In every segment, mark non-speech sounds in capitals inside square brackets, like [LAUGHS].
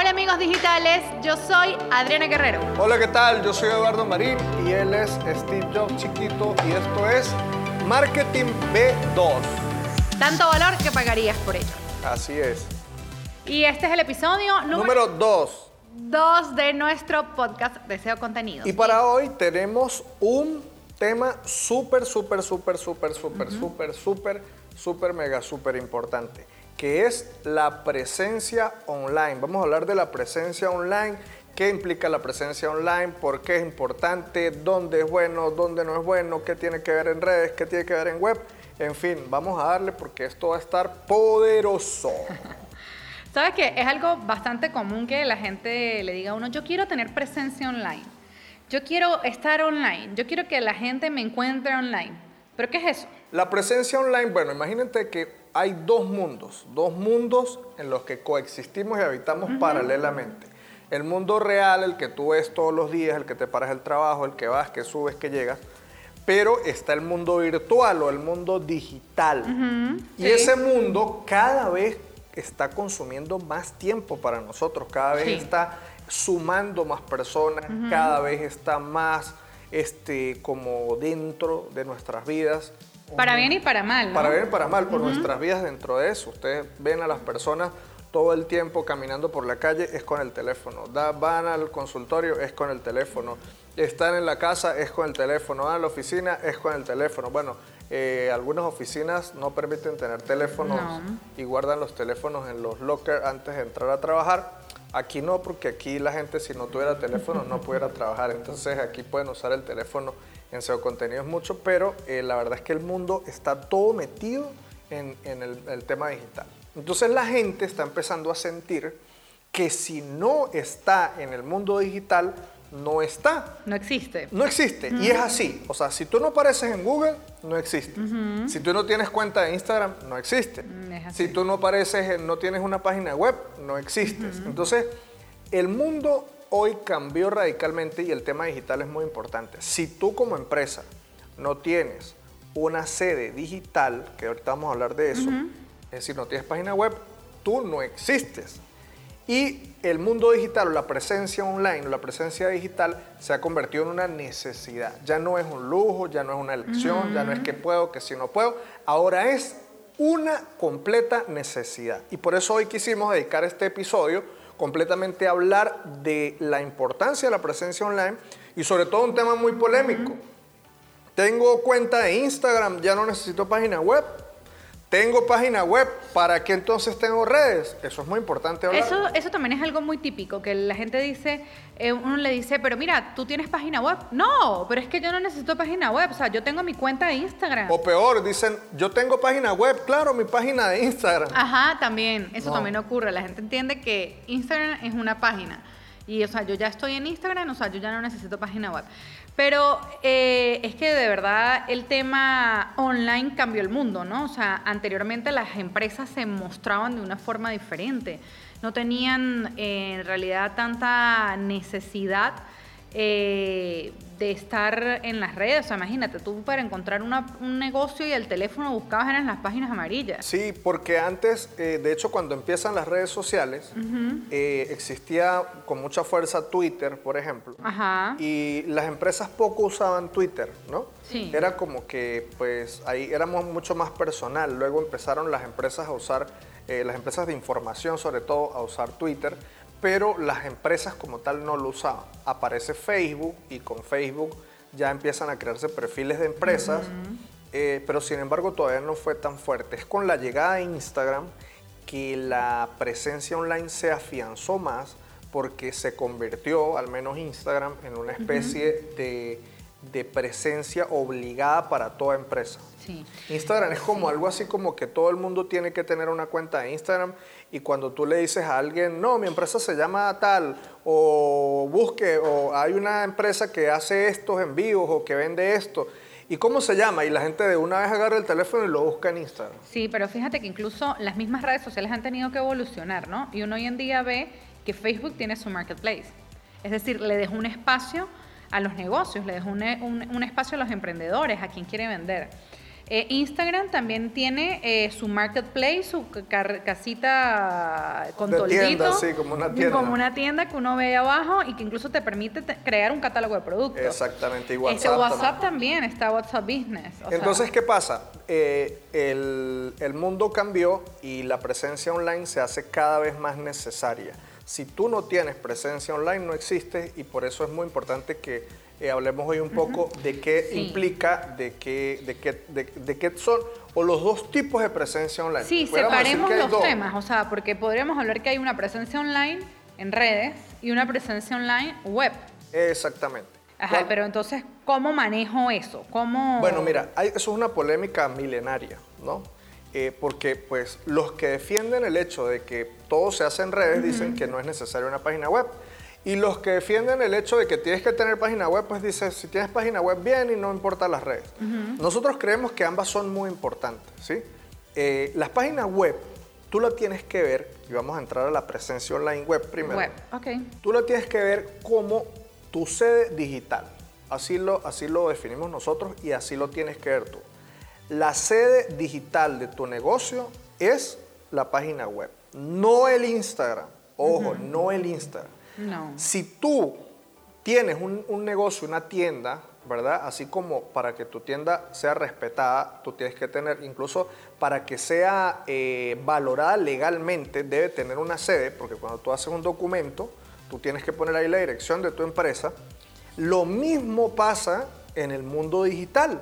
Hola amigos digitales, yo soy Adriana Guerrero. Hola, ¿qué tal? Yo soy Eduardo Marín y él es Steve Jobs Chiquito y esto es Marketing B2. Tanto valor que pagarías por ello. Así es. Y este es el episodio número 2. 2 de nuestro podcast Deseo Contenido. Y para hoy tenemos un tema súper, súper, súper, súper, súper, uh -huh. súper, súper, súper, mega, súper importante que es la presencia online. Vamos a hablar de la presencia online, qué implica la presencia online, por qué es importante, dónde es bueno, dónde no es bueno, qué tiene que ver en redes, qué tiene que ver en web. En fin, vamos a darle porque esto va a estar poderoso. [LAUGHS] ¿Sabes qué? Es algo bastante común que la gente le diga a uno, yo quiero tener presencia online. Yo quiero estar online. Yo quiero que la gente me encuentre online. ¿Pero qué es eso? La presencia online, bueno, imagínate que hay dos mundos, dos mundos en los que coexistimos y habitamos paralelamente. El mundo real, el que tú ves todos los días, el que te paras el trabajo, el que vas, que subes, que llegas, pero está el mundo virtual o el mundo digital. Y sí. ese mundo cada vez está consumiendo más tiempo para nosotros, cada vez Sí. está sumando más personas, cada vez está más este, como dentro de nuestras vidas. Para bien y para mal, ¿no? Para bien y para mal, por nuestras vidas dentro de eso. Ustedes ven a las personas todo el tiempo caminando por la calle, es con el teléfono. Da- van al consultorio, es con el teléfono. Están en la casa, es con el teléfono. Van a la oficina, es con el teléfono. Bueno, eh, algunas oficinas no permiten tener teléfonos No. y guardan los teléfonos en los lockers antes de entrar a trabajar. Aquí no, porque aquí la gente si no tuviera teléfono no pudiera trabajar. Entonces aquí pueden usar el teléfono en SEO contenidos mucho, pero eh, la verdad es que el mundo está todo metido en, el tema digital. Entonces la gente está empezando a sentir que si no está en el mundo digital, no está. No existe. No existe. Y es así. O sea, si tú no apareces en Google, no existes. Si tú no tienes cuenta de Instagram, no existes. Mm. Si tú no apareces, no tienes una página web, no existes. Entonces, el mundo hoy cambió radicalmente y el tema digital es muy importante. Si tú como empresa no tienes una sede digital, que ahorita vamos a hablar de eso, es decir, no tienes página web, tú no existes. Y el mundo digital o la presencia online o la presencia digital se ha convertido en una necesidad. Ya no es un lujo, ya no es una elección, ya no es que puedo, que si no puedo. Ahora es una completa necesidad. Y por eso hoy quisimos dedicar este episodio completamente a hablar de la importancia de la presencia online y sobre todo un tema muy polémico. Tengo cuenta de Instagram, ya no necesito página web. Tengo página web, ¿para qué entonces tengo redes? Eso es muy importante hablar. Eso, eso también es algo muy típico, que la gente dice, eh, uno le dice, pero mira, ¿tú tienes página web? No, pero es que yo no necesito página web, o sea, yo tengo mi cuenta de Instagram. O peor, dicen, yo tengo página web, claro, mi página de Instagram. Ajá, también, eso No. también ocurre. La gente entiende que Instagram es una página. Y, o sea, yo ya estoy en Instagram, o sea, yo ya no necesito página web. Pero eh, es que de verdad el tema online cambió el mundo, ¿no? O sea, anteriormente las empresas se mostraban de una forma diferente. No tenían eh, en realidad tanta necesidad eh, de estar en las redes. O sea, imagínate, tú para encontrar una- un negocio y el teléfono buscabas eran las páginas amarillas. Sí, porque antes, eh, de hecho, cuando empiezan las redes sociales, eh, existía con mucha fuerza Twitter, por ejemplo. Ajá. Y las empresas poco usaban Twitter, ¿no? Sí. Era como que, pues, ahí éramos mucho más personal. Luego empezaron las empresas a usar, eh, las empresas de información sobre todo, a usar Twitter, pero las empresas como tal no lo usaban. Aparece Facebook y con Facebook ya empiezan a crearse perfiles de empresas, eh, pero sin embargo todavía no fue tan fuerte. Es con la llegada de Instagram que la presencia online se afianzó más porque se convirtió, al menos Instagram, en una especie de, de presencia obligada para toda empresa. Sí. Instagram es como algo así como que todo el mundo tiene que tener una cuenta de Instagram y cuando tú le dices a alguien, no, mi empresa se llama tal, o busque, o hay una empresa que hace estos envíos o que vende esto, ¿y cómo se llama? Y la gente de una vez agarra el teléfono y lo busca en Instagram. Sí, pero fíjate que incluso las mismas redes sociales han tenido que evolucionar, ¿no? Y uno hoy en día ve que Facebook tiene su marketplace. Es decir, le dejó un espacio a los negocios, le dejó un, un- un espacio a los emprendedores, a quien quiere vender. Eh, Instagram también tiene eh, su marketplace, su casita con toldito. tienda, sí, como una tienda. Como una tienda que uno ve ahí abajo y que incluso te permite te- crear un catálogo de productos. Exactamente, y Este, WhatsApp WhatsApp también está WhatsApp Business. o sea, Entonces, ¿qué pasa? Eh, el, el mundo cambió y la presencia online se hace cada vez más necesaria. Si tú no tienes presencia online, no existes y por eso es muy importante que eh, hablemos hoy un poco de qué Sí. implica, de qué, de, qué, de, de qué son, o los dos tipos de presencia online. Sí, separemos los dos. temas, o sea, porque podríamos hablar que hay una presencia online en redes y una presencia online web. Exactamente. Ajá, ¿Cuál- pero entonces, ¿cómo manejo eso? ¿Cómo... Bueno, mira, hay- eso es una polémica milenaria, ¿no? Eh, porque pues los que defienden el hecho de que todo se hace en redes dicen que no es necesaria una página web. Y los que defienden el hecho de que tienes que tener página web, pues dicen, si tienes página web, bien y no importa las redes. Nosotros creemos que ambas son muy importantes, ¿sí? Eh, las páginas web, tú la tienes que ver, y vamos a entrar a la presencia online web primero. Web, ok. Tú la tienes que ver como tu sede digital. Así lo, así lo definimos nosotros y así lo tienes que ver tú. La sede digital de tu negocio es la página web, no el Instagram. Ojo, no el Instagram. No. Si tú tienes un, un negocio, una tienda, ¿verdad? Así como para que tu tienda sea respetada, tú tienes que tener, incluso para que sea eh, valorada legalmente, debe tener una sede, porque cuando tú haces un documento, tú tienes que poner ahí la dirección de tu empresa. Lo mismo pasa en el mundo digital.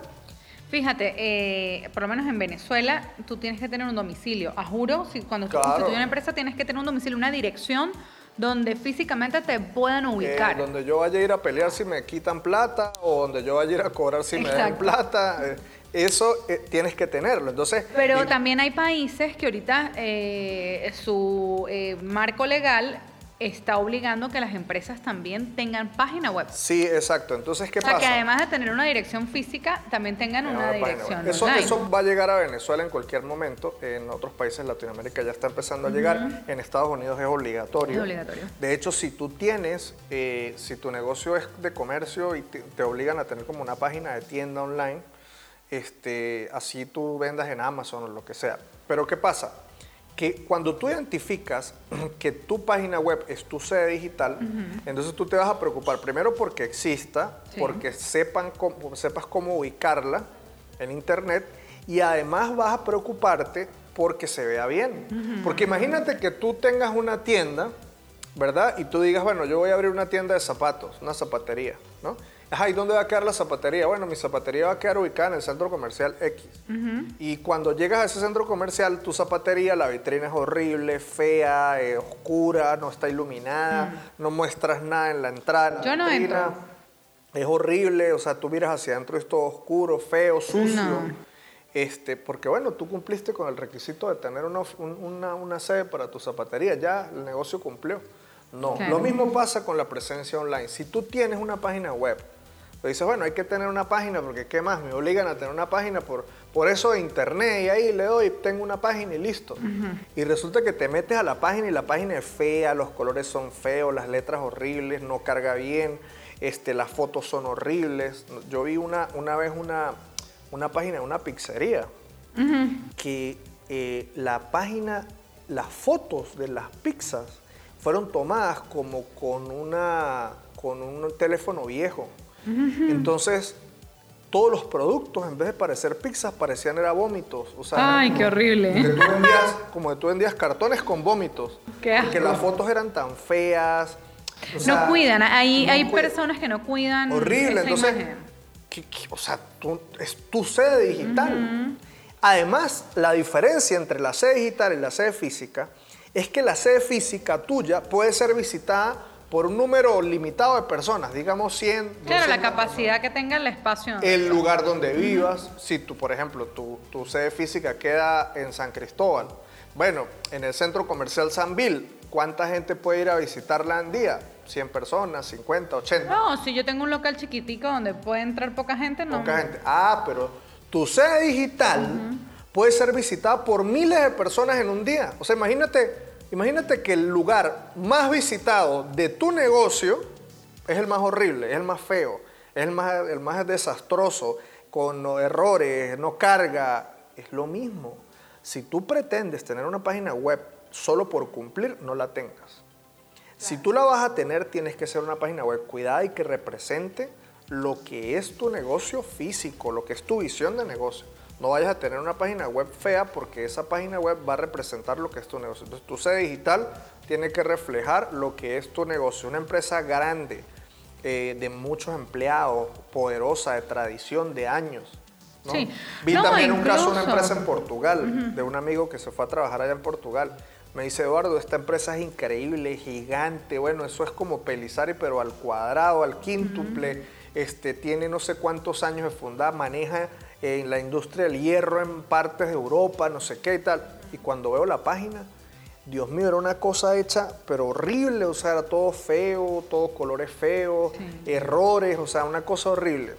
Fíjate, eh, por lo menos en Venezuela, tú tienes que tener un domicilio. A juro, si cuando tú Claro. constituyes una empresa, tienes que tener un domicilio, una dirección donde físicamente te puedan Eh, ubicar. donde yo vaya a ir a pelear si me quitan plata o donde yo vaya a ir a cobrar si me dan plata. eh, eso eh, tienes que tenerlo. Entonces, Pero y- también hay países que ahorita eh, su eh, marco legal está obligando que las empresas también tengan página web. Sí, exacto. Entonces, ¿qué o sea, pasa? que además de tener una dirección física, también tengan una dirección Eso, online. eso va a llegar a Venezuela en cualquier momento. En otros países de Latinoamérica ya está empezando a llegar. En Estados Unidos es obligatorio. Es obligatorio. De hecho, si tú tienes, eh, si tu negocio es de comercio y te, te obligan a tener como una página de tienda online, este, así tú vendas en Amazon o lo que sea. Pero ¿qué pasa? Que cuando tú identificas [CLEARS THROAT] que tu página web es tu sede digital, entonces tú te vas a preocupar primero porque exista, Sí. porque sepan cómo- sepas cómo ubicarla en internet y además vas a preocuparte porque se vea bien. Porque imagínate que tú tengas una tienda, ¿verdad? Y tú digas, bueno, yo voy a abrir una tienda de zapatos, una zapatería, ¿no? Ajá, ¿y dónde va a quedar la zapatería? Bueno, mi zapatería va a quedar ubicada en el centro comercial X. Y cuando llegas a ese centro comercial, tu zapatería, la vitrina es horrible, fea, eh, oscura, no está iluminada, no muestras nada en la entrada. Yo no vitrina entro. Es horrible, o sea, tú miras hacia adentro y es todo oscuro, feo, sucio. No. Este, porque bueno, tú cumpliste con el requisito de tener una, una, una sede para tu zapatería, ya el negocio cumplió. No, Claro. lo mismo pasa con la presencia online. Si tú tienes una página web, tú dices, bueno, hay que tener una página porque ¿qué más? Me obligan a tener una página por, por eso de internet y ahí le doy, tengo una página y listo. Y resulta que te metes a la página y la página es fea, los colores son feos, las letras horribles, no carga bien, este, las fotos son horribles. Yo vi una, una vez una, una página de una pizzería que eh, la página, las fotos de las pizzas fueron tomadas como con, una, con un teléfono viejo. Entonces, todos los productos, en vez de parecer pizzas, parecían era vómitos. O sea, Ay, como qué horrible. que tú vendías- como que tú vendías cartones con vómitos. Qué porque las fotos eran tan feas. o sea, no cuidan, hay, no hay personas que no cuidan Horrible, esa entonces, imagen. ¿qué- qué? o sea, tú- es tu sede digital. Además, la diferencia entre la sede digital y la sede física es que la sede física tuya puede ser visitada por un número limitado de personas, digamos 100. Claro, la 200 capacidad que tenga el espacio. el lugar donde vivas, si tú, por ejemplo, tu, tu sede física queda en San Cristóbal, bueno, en el centro comercial San Bill, ¿cuánta gente puede ir a visitarla en día? 100 personas, 50, 80. No, si yo tengo un local chiquitico donde puede entrar poca gente, no. Poca gente. Ah, pero tu sede digital puede ser visitada por miles de personas en un día. O sea, imagínate, imagínate que el lugar más visitado de tu negocio es el más horrible, es el más feo, es el más, desastroso, con errores, no carga, es lo mismo. Si tú pretendes tener una página web solo por cumplir, no la tengas. Si tú la vas a tener, tienes que ser una página web cuidada y que represente lo que es tu negocio físico, lo que es tu visión de negocio. No vayas a tener una página web fea porque esa página web va a representar lo que es tu negocio. Entonces, tu sede digital tiene que reflejar lo que es tu negocio. Una empresa grande, eh, de muchos empleados, poderosa, de tradición, de años. Vi también un caso de una empresa en Portugal, de un amigo que se fue a trabajar allá en Portugal. Me dice, Eduardo, esta empresa es increíble, gigante, bueno, eso es como Pelizari, pero al cuadrado, al quíntuple, este, tiene no sé cuántos años de fundada, maneja en la industria del hierro en partes de Europa, no sé qué y tal. Y cuando veo la página, Dios mío, era una cosa hecha, pero horrible, o sea, era todo feo, todos colores feos, errores, o sea, una cosa horrible.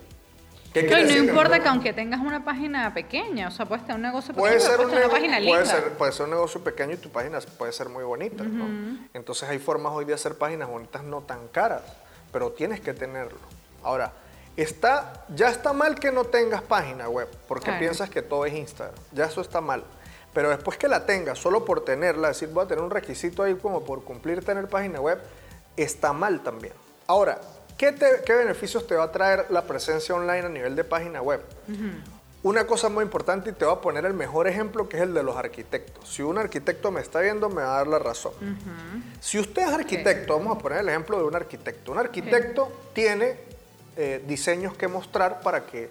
¿Qué no, no importa que, aunque tengas una página pequeña, o sea, puedes tener un negocio pequeño, puede ser una página linda. Puede ser, puede ser un negocio pequeño y tu página puede ser muy bonita, ¿no? Entonces hay formas hoy de hacer páginas bonitas no tan caras, pero tienes que tenerlo. Ahora, está, ya está mal que no tengas página web, porque piensas que todo es Instagram. Ya eso está mal. Pero después que la tengas, solo por tenerla, decir, voy a tener un requisito ahí como por cumplir tener página web, está mal también. Ahora, ¿qué, beneficios te va a traer la presencia online a nivel de página web? Una cosa muy importante y te voy a poner el mejor ejemplo que es el de los arquitectos. Si un arquitecto me está viendo, me va a dar la razón. Si usted es arquitecto, vamos a poner el ejemplo de un arquitecto. Un arquitecto tiene eh, diseños que mostrar para que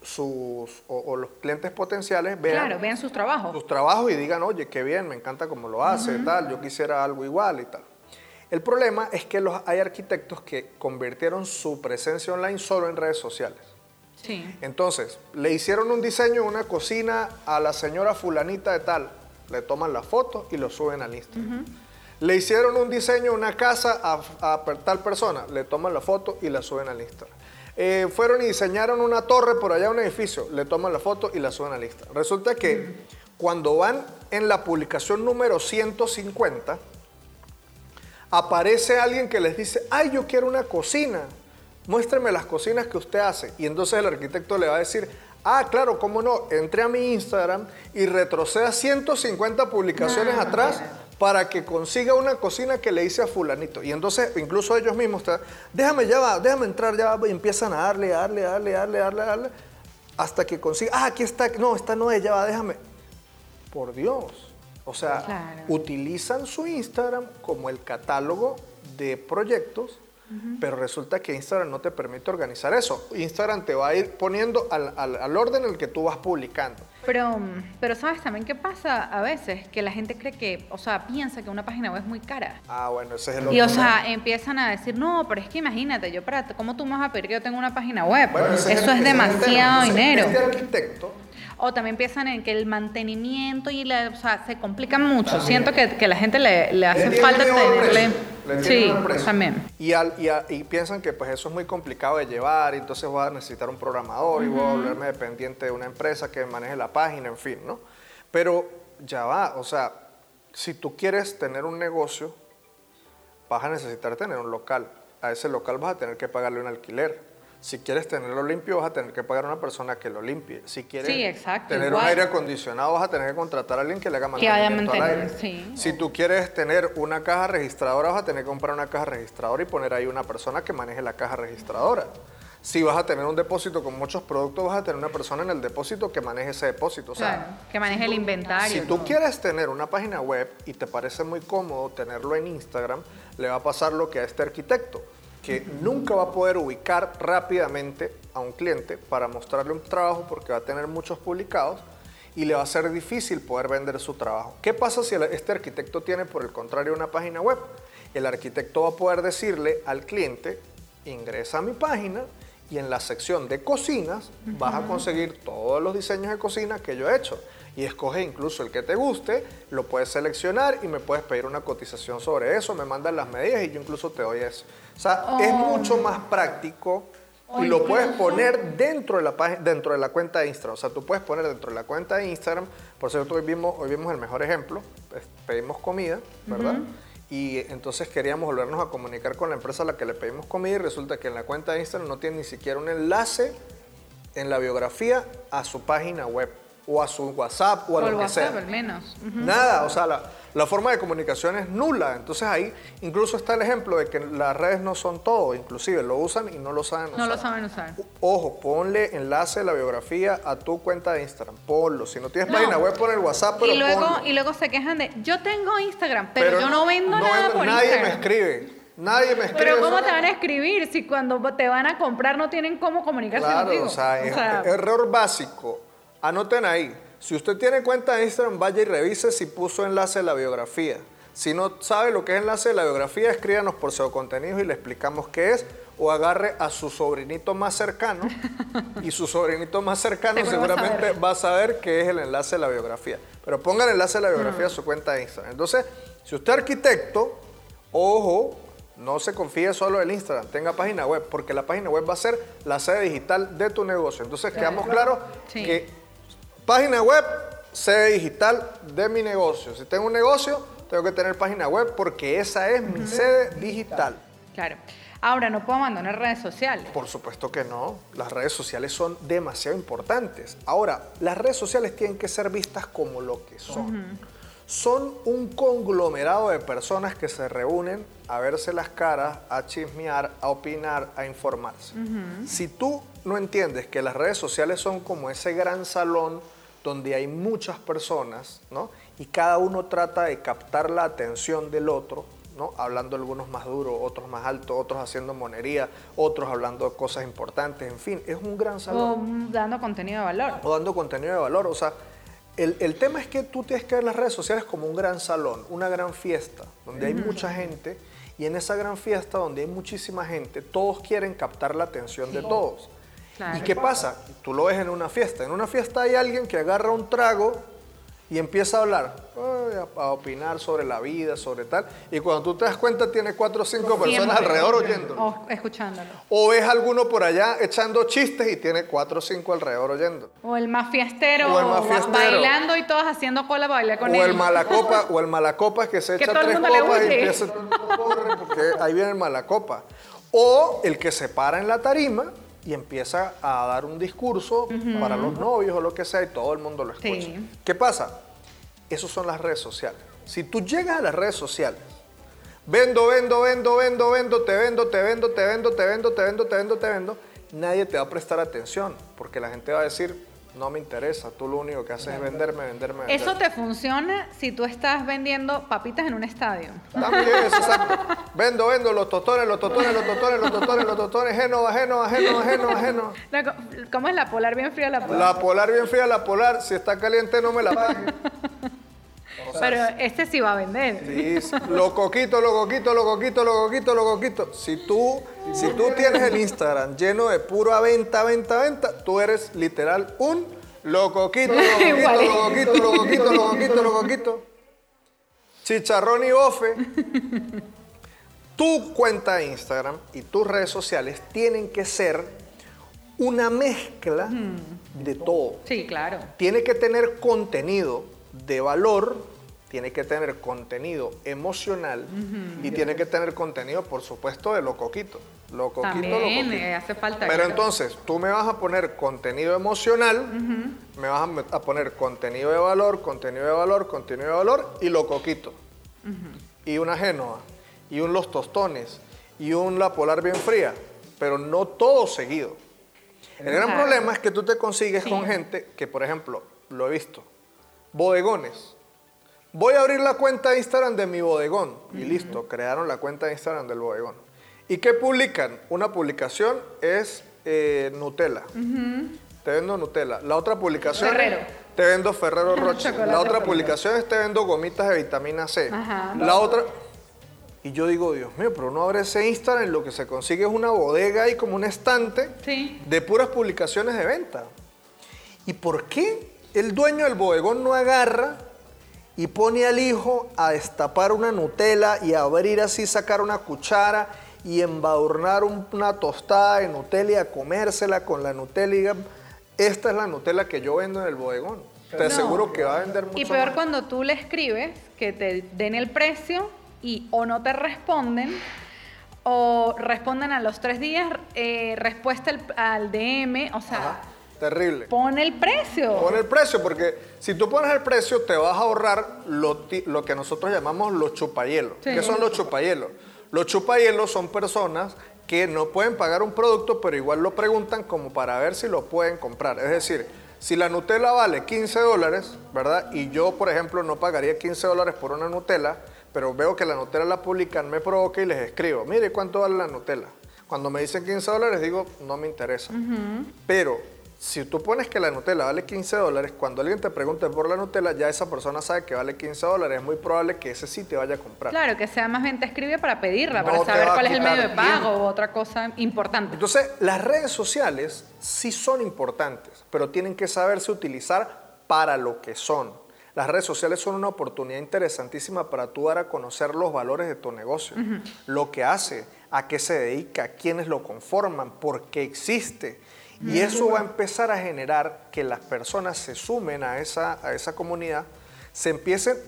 sus o, los clientes potenciales vean, vean sus trabajos. Sus trabajos y digan, oye, qué bien, me encanta cómo lo hace, tal, yo quisiera algo igual y tal. El problema es que los, hay arquitectos que convirtieron su presencia online solo en redes sociales. Sí. Entonces, le hicieron un diseño, una cocina a la señora fulanita de tal, le toman la foto y lo suben al Instagram. Le hicieron un diseño, una casa a, a, tal persona, le toman la foto y la suben al Instagram. Eh, fueron y diseñaron una torre por allá, un edificio, le toman la foto y la suben a la lista. Resulta que cuando van en la publicación número 150, aparece alguien que les dice, ay, yo quiero una cocina, muéstreme las cocinas que usted hace. Y entonces el arquitecto le va a decir, ah, claro, cómo no, entre a mi Instagram y retroceda 150 publicaciones atrás para que consiga una cocina que le hice a fulanito. Y entonces incluso ellos mismos, déjame ya va, déjame entrar ya y empiezan a darle, darle, darle, darle, darle, darle, hasta que consiga, ah, aquí está, no, esta no es, ya va, déjame. Por Dios. O sea, utilizan su Instagram como el catálogo de proyectos pero resulta que Instagram no te permite organizar eso. Instagram te va a ir poniendo al, al, orden en el que tú vas publicando. Pero, pero ¿sabes también qué pasa a veces? Que la gente cree que, o sea, piensa que una página web es muy cara. Ah, bueno, ese es el otro. Y, o sea, empiezan a decir, no, pero es que imagínate, yo para, ¿cómo tú me vas a pedir que yo tenga una página web? eso es, demasiado dinero. Este arquitecto o también piensan en que el mantenimiento y la, o sea, se complican mucho. Siento que, que, la gente le, le hace falta tenerle... Sí, también. Y, al, y, y, piensan que pues eso es muy complicado de llevar y entonces voy a necesitar un programador y voy a volverme dependiente de una empresa que maneje la página, en fin, ¿no? Pero ya va, o sea, si tú quieres tener un negocio, vas a necesitar tener un local. A ese local vas a tener que pagarle un alquiler si quieres tenerlo limpio, vas a tener que pagar a una persona que lo limpie. Si quieres tener un aire acondicionado, vas a tener que contratar a alguien que le haga mantenimiento al aire. Si tú quieres tener una caja registradora, vas a tener que comprar una caja registradora y poner ahí una persona que maneje la caja registradora. Si vas a tener un depósito con muchos productos, vas a tener una persona en el depósito que maneje ese depósito. claro, que maneje el inventario. Si tú quieres tener una página web y te parece muy cómodo tenerlo en Instagram, le va a pasar lo que a este arquitecto que nunca va a poder ubicar rápidamente a un cliente para mostrarle un trabajo porque va a tener muchos publicados y le va a ser difícil poder vender su trabajo. ¿Qué pasa si este arquitecto tiene por el contrario una página web? El arquitecto va a poder decirle al cliente, ingresa a mi página y en la sección de cocinas vas a conseguir todos los diseños de cocina que yo he hecho y escoge incluso el que te guste, lo puedes seleccionar y me puedes pedir una cotización sobre eso, me mandan las medidas y yo incluso te doy eso. O sea, es oh. mucho más práctico y lo puedes poner dentro de, la dentro de la cuenta de Instagram. O sea, tú puedes poner dentro de la cuenta de Instagram, por cierto, hoy vimos, hoy vimos el mejor ejemplo, pedimos comida, ¿verdad? Y entonces queríamos volvernos a comunicar con la empresa a la que le pedimos comida y resulta que en la cuenta de Instagram no tiene ni siquiera un enlace en la biografía a su página web o a su WhatsApp o a O lo que WhatsApp, sea. al menos. Nada, o sea, la, la forma de comunicación es nula. Entonces ahí incluso está el ejemplo de que las redes no son todo, inclusive lo usan y no lo saben No usar. lo saben usar. Ojo, ponle enlace de la biografía a tu cuenta de Instagram. Ponlo. Si no tienes No. página web, pon el WhatsApp, pero Y luego, ponlo. y luego se quejan de, yo tengo Instagram, pero, yo no vendo no nada vendo- por Nadie Instagram. me escribe. Nadie me escribe. Pero ¿cómo te van a escribir si cuando te van a comprar no tienen cómo comunicarse Claro, contigo? o sea, O sea, error básico. Anoten ahí. Si usted tiene cuenta de Instagram, vaya y revise si puso enlace de la biografía. Si no sabe lo que es enlace de la biografía, escríbanos por SEO Contenidos y le explicamos qué es. O agarre a su sobrinito más cercano y su sobrinito más cercano seguramente va a saber qué es el enlace de la biografía. Pero ponga el enlace de la biografía a su cuenta de Instagram. Entonces, si usted es arquitecto, ojo, no se confíe solo del Instagram, tenga página web, porque la página web va a ser la sede digital de tu negocio. Entonces, quedamos claros Sí. que página web, sede digital de mi negocio. Si tengo un negocio, tengo que tener página web porque esa es mi sede digital. claro. Ahora, no puedo abandonar redes sociales. Por supuesto que no. Las redes sociales son demasiado importantes. Ahora, las redes sociales tienen que ser vistas como lo que son. Son un conglomerado de personas que se reúnen a verse las caras, a chismear, a opinar, a informarse. Si tú no entiendes que las redes sociales son como ese gran salón donde hay muchas personas, ¿no? Y cada uno trata de captar la atención del otro, ¿no? Hablando algunos más duros, otros más altos, otros haciendo monería, otros hablando de cosas importantes, en fin, es un gran salón. O dando contenido de valor. O dando contenido de valor, o sea, el, el tema es que tú tienes que ver las redes sociales como un gran salón, una gran fiesta, donde hay mucha gente y en esa gran fiesta donde hay muchísima gente, todos quieren captar la atención de todos. Claro. ¿Y qué pasa? Tú lo ves en una fiesta. En una fiesta hay alguien que agarra un trago y empieza a hablar, a, a opinar sobre la vida, sobre tal. Y cuando tú te das cuenta, tiene cuatro o cinco personas Siempre. alrededor oyéndolo. O escuchándolo. O ves alguno por allá echando chistes y tiene cuatro o cinco alrededor oyendo. O el más fiestero, O el más fiestero. bailando y todos haciendo cola para bailar con O él. el malacopa, [LAUGHS] o el malacopa que se Que echa tres copas y empieza corre, porque ahí viene el malacopa. O el que se para en la tarima y empieza a dar un discurso para los novios o lo que sea y todo el mundo lo escucha. Sí. ¿Qué pasa? Esas son las redes sociales. Si tú llegas a las redes sociales, vendo, vendo, vendo, vendo, vendo, te vendo, te vendo, te vendo, te vendo, te vendo, te vendo, te vendo, nadie te va a prestar atención porque la gente va a decir, no me interesa, tú lo único que haces es venderme, venderme, venderme. Eso te funciona si tú estás vendiendo papitas en un estadio. También exacto. Vendo, vendo los totones, los totones, los totones, los totones, los totones, Génova, Génova, Génova, Génova, Génova. ¿Cómo es la polar bien fría la polar? La polar bien fría, la polar, si está caliente no me la pague. Pero este sí va a vender. Sí. Lo coquito, lo coquito, lo coquito, lo coquito, lo coquito. Si tú, si tú tienes el Instagram lleno de pura venta, venta, venta, tú eres literal un lo coquito, lo coquito, lo coquito, lo coquito, lo coquito, lo coquito. Chicharrón y bofe. Tu cuenta de Instagram y tus redes sociales tienen que ser una mezcla de todo Sí, claro. tiene que tener contenido de valor, tiene que tener contenido emocional y tiene que tener contenido, por supuesto, de lo coquito. Lo coquito, lo También coquito. eh, hace falta. Pero entonces, tú me vas a poner contenido emocional, me vas a poner contenido de valor, contenido de valor, contenido de valor y lo coquito. Y una Génova, y un Los Tostones, y un La Polar bien fría, pero no todo seguido. El gran Claro. problema es que tú te consigues Sí. con gente que, por ejemplo, lo he visto, bodegones. Voy a abrir la cuenta de Instagram de mi bodegón. Y listo, crearon la cuenta de Instagram del bodegón. ¿Y qué publican? Una publicación es eh, Nutella. Te vendo Nutella. La otra publicación Ferrero. te vendo Ferrero [LAUGHS] Rocher. La otra publicación es te vendo gomitas de vitamina C. Ajá. La otra... Y yo digo, Dios mío, pero uno abre ese Instagram y lo que se consigue es una bodega y como un estante Sí. de puras publicaciones de venta. ¿Y por qué el dueño del bodegón no agarra y pone al hijo a destapar una Nutella y a abrir así, sacar una cuchara y embadurnar un- una tostada de Nutella y a comérsela con la Nutella y diga, esta es la Nutella que yo vendo en el bodegón? Te No. aseguro que va a vender mucho Y peor más. cuando tú le escribes que te den el precio y o no te responden o responden a los tres días, eh, respuesta al, al DM, o sea, Terrible. Pon el precio. Pon el precio, porque si tú pones el precio, te vas a ahorrar lo, lo que nosotros llamamos los chupahielos. Sí. ¿Qué son los chupahielos? Los chupahielos son personas que no pueden pagar un producto, pero igual lo preguntan como para ver si lo pueden comprar. Es decir, si la Nutella vale 15 dólares, ¿verdad? Y yo, por ejemplo, no pagaría 15 dólares por una Nutella, pero veo que la Nutella la publican, me provoca y les escribo, mire, ¿cuánto vale la Nutella? Cuando me dicen 15 dólares, digo, no me interesa. Pero si tú pones que la Nutella vale 15 dólares, cuando alguien te pregunte por la Nutella, ya esa persona sabe que vale 15 dólares. Es muy probable que ese sí te vaya a comprar. Claro, que sea más bien te escribe para pedirla, No para saber cuál es el medio de pago u otra cosa importante. Entonces, las redes sociales sí son importantes, pero tienen que saberse utilizar para lo que son. Las redes sociales son una oportunidad interesantísima para tú dar a conocer los valores de tu negocio, lo que hace, a qué se dedica, quiénes lo conforman, por qué existe. Y eso va a empezar a generar que las personas se sumen a esa, a esa comunidad, se empiecen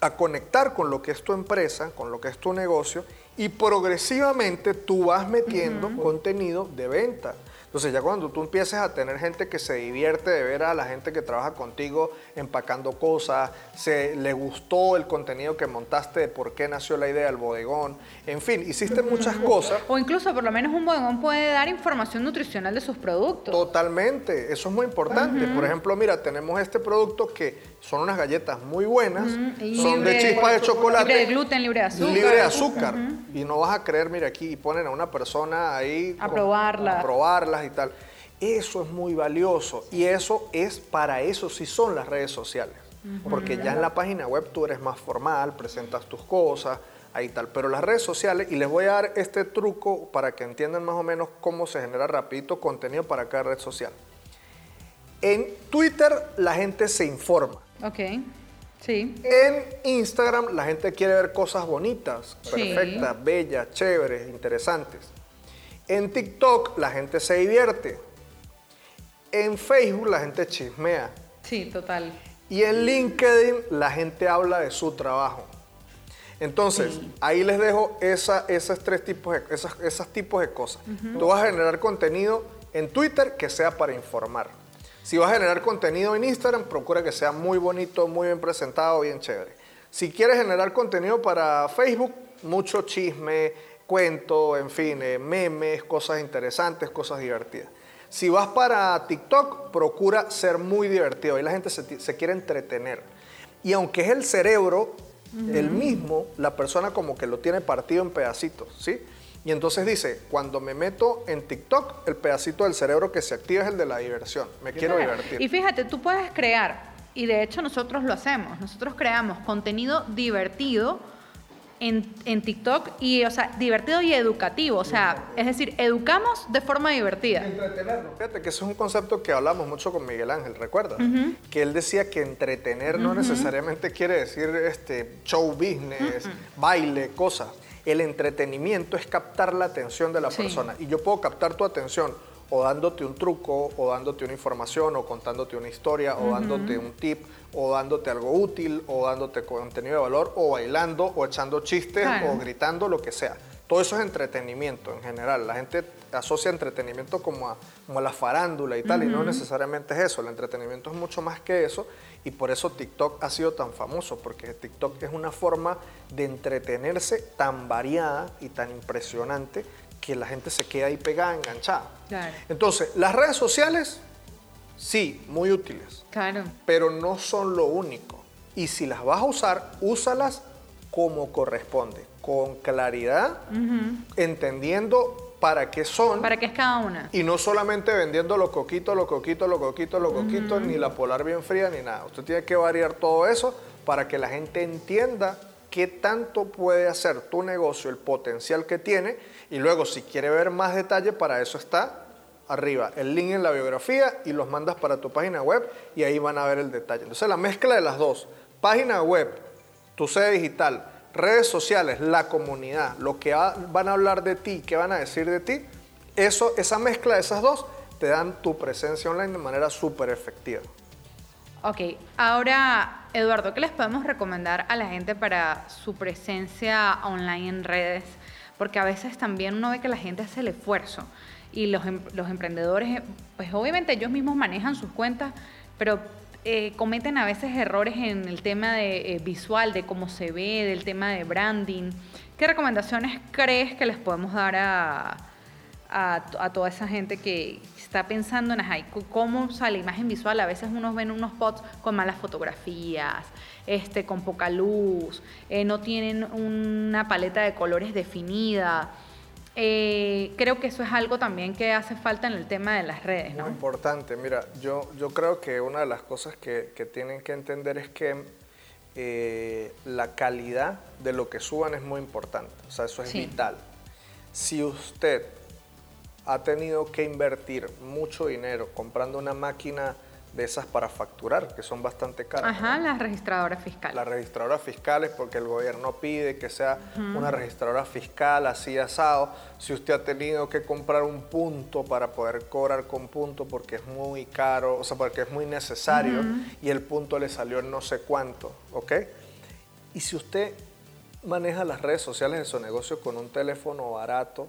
a conectar con lo que es tu empresa, con lo que es tu negocio, y progresivamente tú vas metiendo contenido de venta. Entonces ya cuando tú empieces a tener gente que se divierte de ver a la gente que trabaja contigo empacando cosas, se le gustó el contenido que montaste de por qué nació la idea del bodegón, en fin, hiciste muchas cosas. O incluso, por lo menos, un bodegón puede dar información nutricional de sus productos. Totalmente, eso es muy importante. Por ejemplo, mira, tenemos este producto que son unas galletas muy buenas, son de chispas de chocolate. Libre de gluten, libre de azúcar. Libre de azúcar. Y no vas a creer, mira aquí, y ponen a una persona ahí A con- probarlas. A probarlas y tal. Eso es muy valioso. Y eso es, para eso sí son las redes sociales. Porque ya en la página web tú eres más formal, presentas tus cosas, ahí tal. Pero las redes sociales, y les voy a dar este truco para que entiendan más o menos cómo se genera rapidito contenido para cada red social. En Twitter la gente se informa. Ok, sí. En Instagram la gente quiere ver cosas bonitas, Sí. perfectas, bellas, chéveres, interesantes. En TikTok la gente se divierte. En Facebook la gente chismea. Sí, total. Y en LinkedIn la gente habla de su trabajo. Entonces, ahí les dejo esa, esos tres tipos de, esas, tipos de cosas. Tú vas a generar contenido en Twitter que sea para informar. Si vas a generar contenido en Instagram, procura que sea muy bonito, muy bien presentado, bien chévere. Si quieres generar contenido para Facebook, mucho chisme, cuento, en fin, eh, memes, cosas interesantes, cosas divertidas. Si vas para TikTok, procura ser muy divertido. Ahí la gente se, se quiere entretener. Y aunque es el cerebro el mismo, la persona como que lo tiene partido en pedacitos, ¿sí? Y entonces dice, cuando me meto en TikTok, el pedacito del cerebro que se activa es el de la diversión. Me quiero divertir. Y fíjate, tú puedes crear, y de hecho nosotros lo hacemos, nosotros creamos contenido divertido en, en TikTok y, o sea, divertido y educativo, o sea, es decir, educamos de forma divertida. Fíjate que eso es un concepto que hablamos mucho con Miguel Ángel, ¿recuerdas? Que él decía que entretener no necesariamente quiere decir este, show business, baile, cosas. El entretenimiento es captar la atención de la Sí. persona. Y yo puedo captar tu atención o dándote un truco, o dándote una información, o contándote una historia, o dándote un tip, o dándote algo útil, o dándote contenido de valor, o bailando, o echando chistes, Claro. o gritando, lo que sea. Todo eso es entretenimiento en general. La gente asocia entretenimiento como a, como a la farándula y tal, y no necesariamente es eso. El entretenimiento es mucho más que eso, y por eso TikTok ha sido tan famoso, porque TikTok es una forma de entretenerse tan variada y tan impresionante que la gente se queda ahí pegada, enganchada. Claro. Entonces, las redes sociales, sí, muy útiles Claro. pero no son lo único. Y si las vas a usar, úsalas como corresponde, con claridad, entendiendo para qué son ¿Para qué es cada una? y no solamente vendiendo los coquitos, los coquitos, los coquitos, los coquitos, ni la polar bien fría, ni nada. Usted tiene que variar todo eso para que la gente entienda qué tanto puede hacer tu negocio, el potencial que tiene, y luego si quiere ver más detalle, para eso está arriba, el link en la biografía y los mandas para tu página web y ahí van a ver el detalle. Entonces la mezcla de las dos, página web, tu sede digital, redes sociales, la comunidad, lo que va- van a hablar de ti, qué van a decir de ti, eso, esa mezcla de esas dos te dan tu presencia online de manera súper efectiva. Ok, ahora, Eduardo, ¿qué les podemos recomendar a la gente para su presencia online en redes? Porque a veces también uno ve que la gente hace el esfuerzo y los, em- emprendedores, pues obviamente ellos mismos manejan sus cuentas, pero eh, cometen a veces errores en el tema de, eh, visual, de cómo se ve, del tema de branding. ¿Qué recomendaciones crees que les podemos dar a, a, a toda esa gente que está pensando en ajá, cómo sale la imagen visual? A veces unos ven unos pots con malas fotografías, este, con poca luz, eh, no tienen una paleta de colores definida. Eh, creo que eso es algo también que hace falta en el tema de las redes, ¿no? Muy importante. Mira, yo, yo creo que una de las cosas que, que tienen que entender es que eh, la calidad de lo que suban es muy importante. O sea, eso es Sí. vital. Si usted ha tenido que invertir mucho dinero comprando una máquina de esas para facturar, que son bastante caras. Ajá, ¿no? las registradoras fiscales. las registradoras fiscales porque el gobierno pide que sea una registradora fiscal así asado. Si usted ha tenido que comprar un punto para poder cobrar con punto porque es muy caro, o sea, porque es muy necesario y el punto le salió en no sé cuánto, ¿ok? Y si usted maneja las redes sociales de su negocio con un teléfono barato,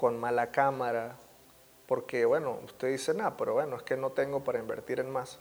con mala cámara, porque bueno, usted dice, nada, pero bueno, es que no tengo para invertir en más.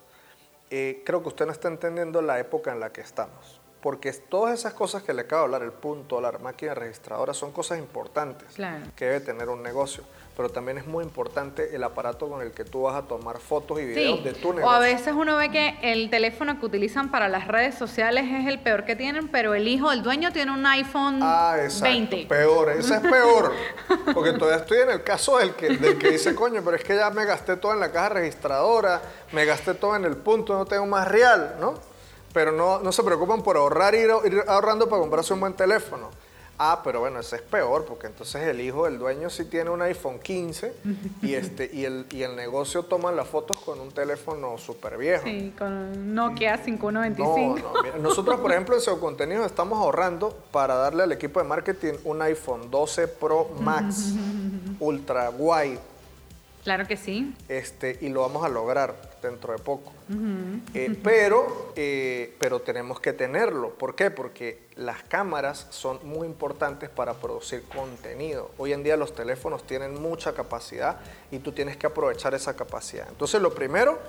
Eh, creo que usted no está entendiendo la época en la que estamos. Porque todas esas cosas que le acabo de hablar, el punto, la máquina registradora, son cosas importantes Claro. que debe tener un negocio. Pero también es muy importante el aparato con el que tú vas a tomar fotos y videos Sí, de tu o negocio. a veces uno ve que el teléfono que utilizan para las redes sociales es el peor que tienen, pero el hijo del dueño tiene un iPhone Ah, exacto. 20. Peor, ese es peor. [LAUGHS] Porque todavía estoy en el caso del que, del que dice, coño, pero es que ya me gasté todo en la caja registradora, me gasté todo en el punto, no tengo más real, ¿no? Pero no, no se preocupan por ahorrar ir, ir ahorrando para comprarse un buen teléfono. Ah, pero bueno, ese es peor, porque entonces el hijo del dueño sí tiene un iPhone 15 y, [LAUGHS] este, y, el, y el negocio toma las fotos con un teléfono súper viejo. Sí, con Nokia No, 5125. no, mira, nosotros, por ejemplo, en SEO Contenidos estamos ahorrando para darle al equipo de marketing un iPhone 12 Pro Max [LAUGHS] Ultra Wide Claro que sí. este, y lo vamos a lograr dentro de poco. Eh, pero, eh, pero tenemos que tenerlo. ¿Por qué? Porque las cámaras son muy importantes para producir contenido. Hoy en día los teléfonos tienen mucha capacidad y tú tienes que aprovechar esa capacidad. Entonces, lo primero,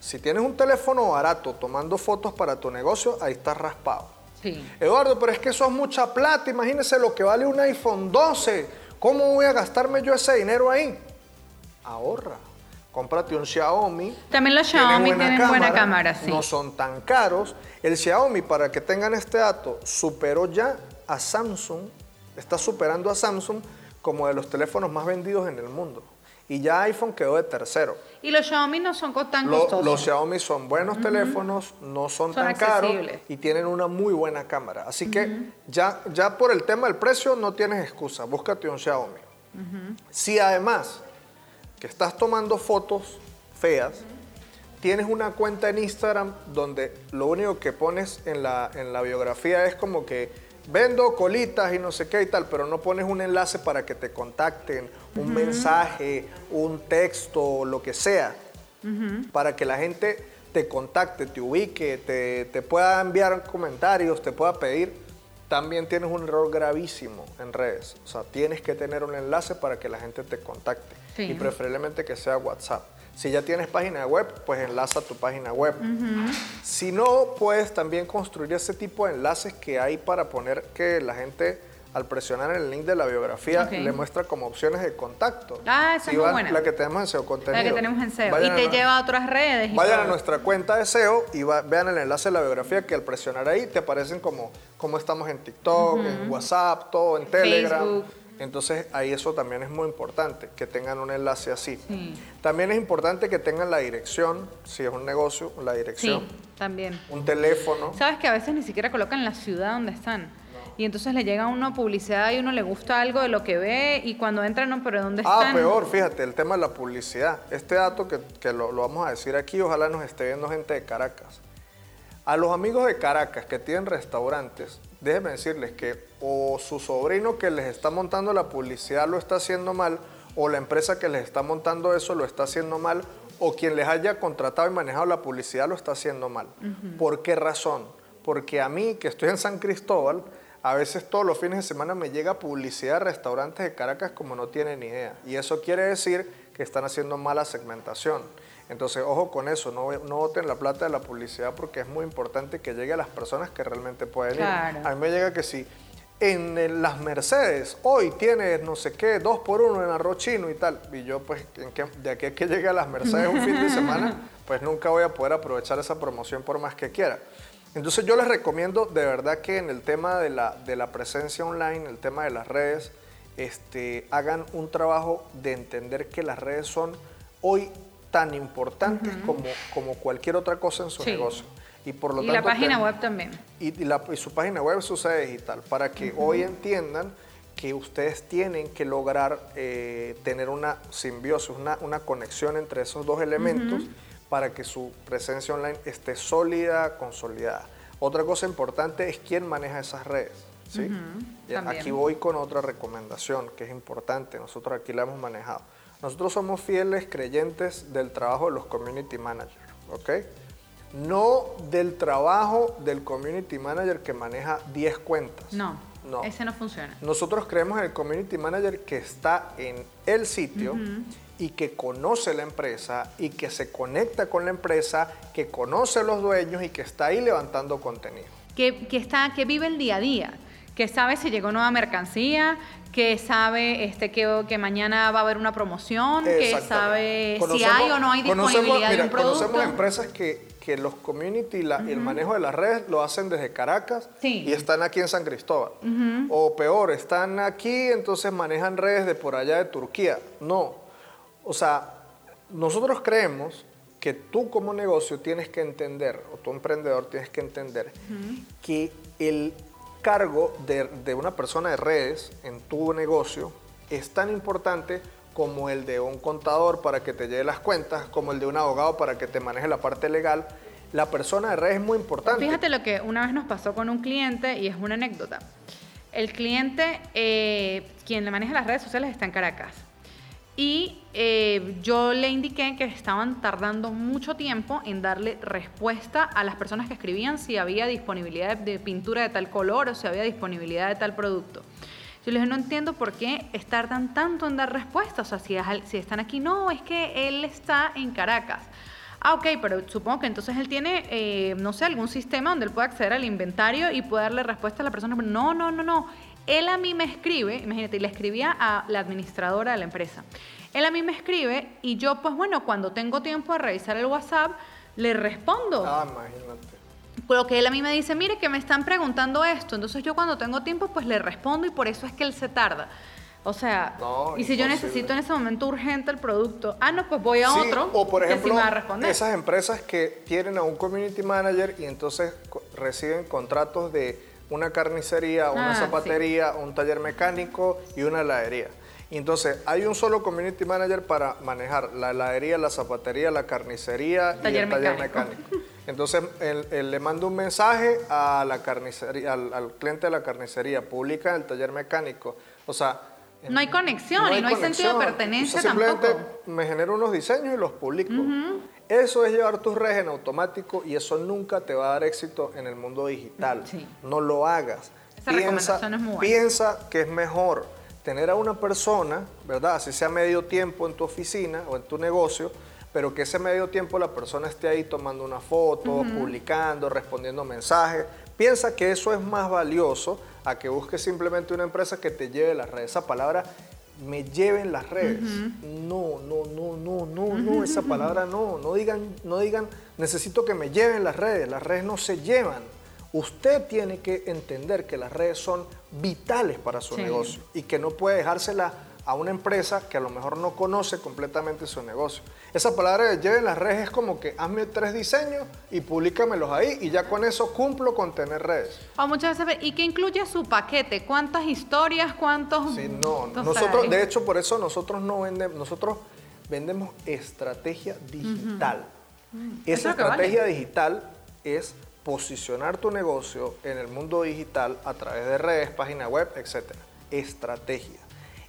si tienes un teléfono barato tomando fotos para tu negocio, ahí estás raspado. Sí. Eduardo, pero es que eso es mucha plata. Imagínese lo que vale un iPhone 12. ¿Cómo voy a gastarme yo ese dinero ahí? Ahorra. Cómprate un Xiaomi. También los Xiaomi tienen buena cámara, sí. No son tan caros. El Xiaomi, para que tengan este dato, superó ya a Samsung, está superando a Samsung como de los teléfonos más vendidos en el mundo. Y ya iPhone quedó de tercero. Y los Xiaomi no son tan costosos. los Xiaomi son buenos teléfonos, no son, Son tan caros y tienen una muy buena cámara. Así que ya, ya por el tema del precio no tienes excusa, búscate un Xiaomi. Si además que estás tomando fotos feas, tienes una cuenta en Instagram donde lo único que pones en la, en la biografía es como que vendo colitas y no sé qué y tal, pero no pones un enlace para que te contacten, un mensaje, un texto, lo que sea, para que la gente te contacte, te ubique, te, te pueda enviar comentarios, te pueda pedir, también tienes un error gravísimo en redes. O sea, tienes que tener un enlace para que la gente te contacte. Sí. Y preferiblemente que sea WhatsApp. Si ya tienes página web, pues enlaza tu página web. Si no, puedes también construir ese tipo de enlaces que hay para poner que la gente al presionar el link de la biografía le muestra como opciones de contacto. Ah, esa es muy buena. La que tenemos en SEO Contenido. La que tenemos en SEO. Vayan y te a- lleva a otras redes. Vayan a nuestra cuenta de SEO y va- vean el enlace de la biografía que al presionar ahí te aparecen como, como estamos en TikTok, en WhatsApp, todo, en Telegram. Entonces ahí eso también es muy importante, que tengan un enlace así. Sí. También es importante que tengan la dirección, si es un negocio, la dirección, Sí, también. un teléfono. Sabes que a veces ni siquiera colocan la ciudad donde están. Y entonces le llega a uno publicidad y uno le gusta algo de lo que ve y cuando entra no, pero ¿dónde Ah, están? peor, fíjate, el tema de la publicidad. Este dato que, que lo, lo vamos a decir aquí, ojalá nos esté viendo gente de Caracas. A los amigos de Caracas que tienen restaurantes, déjenme decirles que o su sobrino que les está montando la publicidad lo está haciendo mal, o la empresa que les está montando eso lo está haciendo mal, o quien les haya contratado y manejado la publicidad lo está haciendo mal. ¿Por qué razón? Porque a mí, que estoy en San Cristóbal, A veces todos los fines de semana me llega publicidad de restaurantes de Caracas como no tienen ni idea. Y eso quiere decir que están haciendo mala segmentación. Entonces, ojo con eso, no, no voten la plata de la publicidad porque es muy importante que llegue a las personas que realmente pueden ir. A mí me llega que si en las Mercedes hoy tiene no sé qué, dos por uno en arroz chino y tal, y yo pues de aquí a que llegue a las Mercedes un fin de [LAUGHS] semana, pues nunca voy a poder aprovechar esa promoción por más que quiera. Entonces yo les recomiendo de verdad que en el tema de la, de la presencia online, el tema de las redes, este, hagan un trabajo de entender que las redes son hoy tan importantes como, como cualquier otra cosa en su negocio. Y, por lo la página web también. Y, su página web es UCE Digital, para que hoy entiendan que ustedes tienen que lograr eh, tener una simbiosis, una, una, conexión entre esos dos elementos para que su presencia online esté sólida, consolidada. Otra cosa importante es quién maneja esas redes. ¿sí? Aquí voy con otra recomendación que es importante, nosotros aquí la hemos manejado. Nosotros somos fieles creyentes del trabajo de los community managers, ¿ok? No del trabajo del community manager que maneja 10 cuentas. No, no, ese no funciona. Nosotros creemos en el community manager que está en el sitio y que conoce la empresa y que se conecta con la empresa, que conoce a los dueños y que está ahí levantando contenido. Que, que está, que vive el día a día que sabe si llegó nueva mercancía, que sabe este, que, que mañana va a haber una promoción, que sabe si hay o no hay disponibilidad de un producto. Conocemos empresas que, que los community, la, el manejo de las redes lo hacen desde Caracas y están aquí en San Cristóbal. O peor, están aquí, entonces manejan redes de por allá de Turquía. No. O sea, nosotros creemos que tú como negocio tienes que entender, o tu emprendedor tienes que entender, que el cargo de, una persona de redes en tu negocio es tan importante como el de un contador para que te lleve las cuentas, como el de un abogado para que te maneje la parte legal. La persona de redes es muy importante. Fíjate lo que una vez nos pasó con un cliente y es una anécdota. El cliente, eh, quien le maneja las redes sociales, está en Caracas. Y eh, yo le indiqué que estaban tardando mucho tiempo en darle respuesta a las personas que escribían si había disponibilidad de, pintura de tal color o si había disponibilidad de tal producto. Yo les dije, no entiendo por qué tardan tanto en dar respuesta. O sea, si, están aquí, no, es que él está en Caracas. Ah, ok, pero supongo que entonces él tiene, eh, no sé, algún sistema donde él pueda acceder al inventario y pueda darle respuesta a la persona. No, no, no, no. Él a mí me escribe, imagínate, y le escribía a la administradora de la empresa. Él a mí me escribe y yo, pues bueno, cuando tengo tiempo de revisar el WhatsApp, le respondo. Ah, imagínate. Lo que él a mí me dice, mire que me están preguntando esto, entonces yo cuando tengo tiempo, pues le respondo y por eso es que él se tarda. O sea, y si yo necesito en ese momento urgente el producto, ah, no, pues voy a otro. O por ejemplo, esas empresas que tienen a un community manager y entonces reciben contratos de una carnicería, una ah, zapatería, un taller mecánico y una heladería. Y entonces hay un solo community manager para manejar la heladería, la zapatería, la carnicería y el taller mecánico. Entonces él, le manda un mensaje a la carnicería, al, cliente de la carnicería, publica el taller mecánico. O sea, no hay conexión y no hay sentido de pertenencia simplemente me genero unos diseños y los publico. Eso es llevar tus redes en automático y eso nunca te va a dar éxito en el mundo digital. No lo hagas. Esa piensa, es muy buena. piensa que es mejor tener a una persona, ¿verdad? Así sea medio tiempo en tu oficina o en tu negocio, pero que ese medio tiempo la persona esté ahí tomando una foto, publicando, respondiendo mensajes. Piensa que eso es más valioso a que busques simplemente una empresa que te lleve las redes. Esa palabra me lleven las redes. No, no, no, no, no, no, esa palabra no. No digan, no digan, necesito que me lleven las redes. Las redes no se llevan. Usted tiene que entender que las redes son vitales para su negocio y que no puede dejársela a una empresa que a lo mejor no conoce completamente su negocio. Esa palabra de lleven las redes es como que hazme tres diseños y públicamelos ahí y ya con eso cumplo con tener redes. O muchas veces, ¿y qué incluye su paquete? ¿Cuántas historias? ¿Cuántos? Sí, no. Nosotros, de hecho, por eso nosotros no vendemos, nosotros vendemos estrategia digital. Esa estrategia digital es posicionar tu negocio en el mundo digital a través de redes, página web, etc. Estrategia.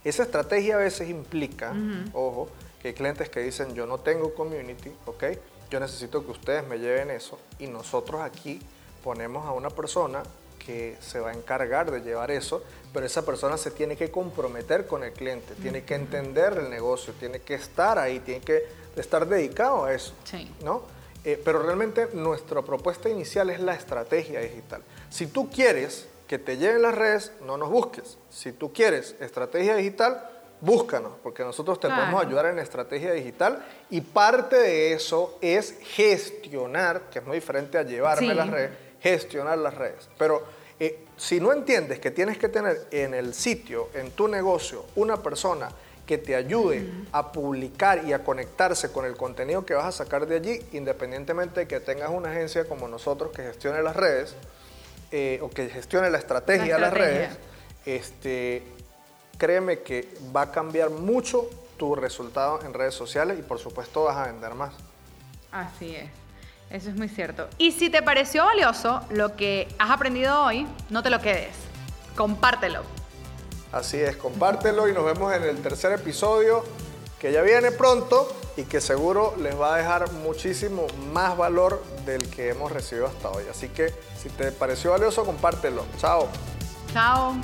Esa estrategia a veces implica, ojo, que hay clientes que dicen yo no tengo community, ¿ok? Yo necesito que ustedes me lleven eso y nosotros aquí ponemos a una persona que se va a encargar de llevar eso, pero esa persona se tiene que comprometer con el cliente, tiene que entender el negocio, tiene que estar ahí, tiene que estar dedicado a eso, ¿no? Eh, pero realmente nuestra propuesta inicial es la estrategia digital. Si tú quieres que te lleven las redes, no nos busques. Si tú quieres estrategia digital, búscanos, porque nosotros te podemos ayudar en estrategia digital y parte de eso es gestionar, que es muy diferente a llevarme las redes, gestionar las redes. Pero eh, si no entiendes que tienes que tener en el sitio, en tu negocio, una persona que te ayude a publicar y a conectarse con el contenido que vas a sacar de allí, independientemente de que tengas una agencia como nosotros que gestione las redes eh, o que gestione la estrategia, de las redes, este, créeme que va a cambiar mucho tu resultado en redes sociales y por supuesto vas a vender más. Así es. Eso es muy cierto. Y si te pareció valioso lo que has aprendido hoy, no te lo quedes. Compártelo. Así es, compártelo y nos vemos en el tercer episodio que ya viene pronto y que seguro les va a dejar muchísimo más valor del que hemos recibido hasta hoy. Así que si te pareció valioso, compártelo. Chao. Chao.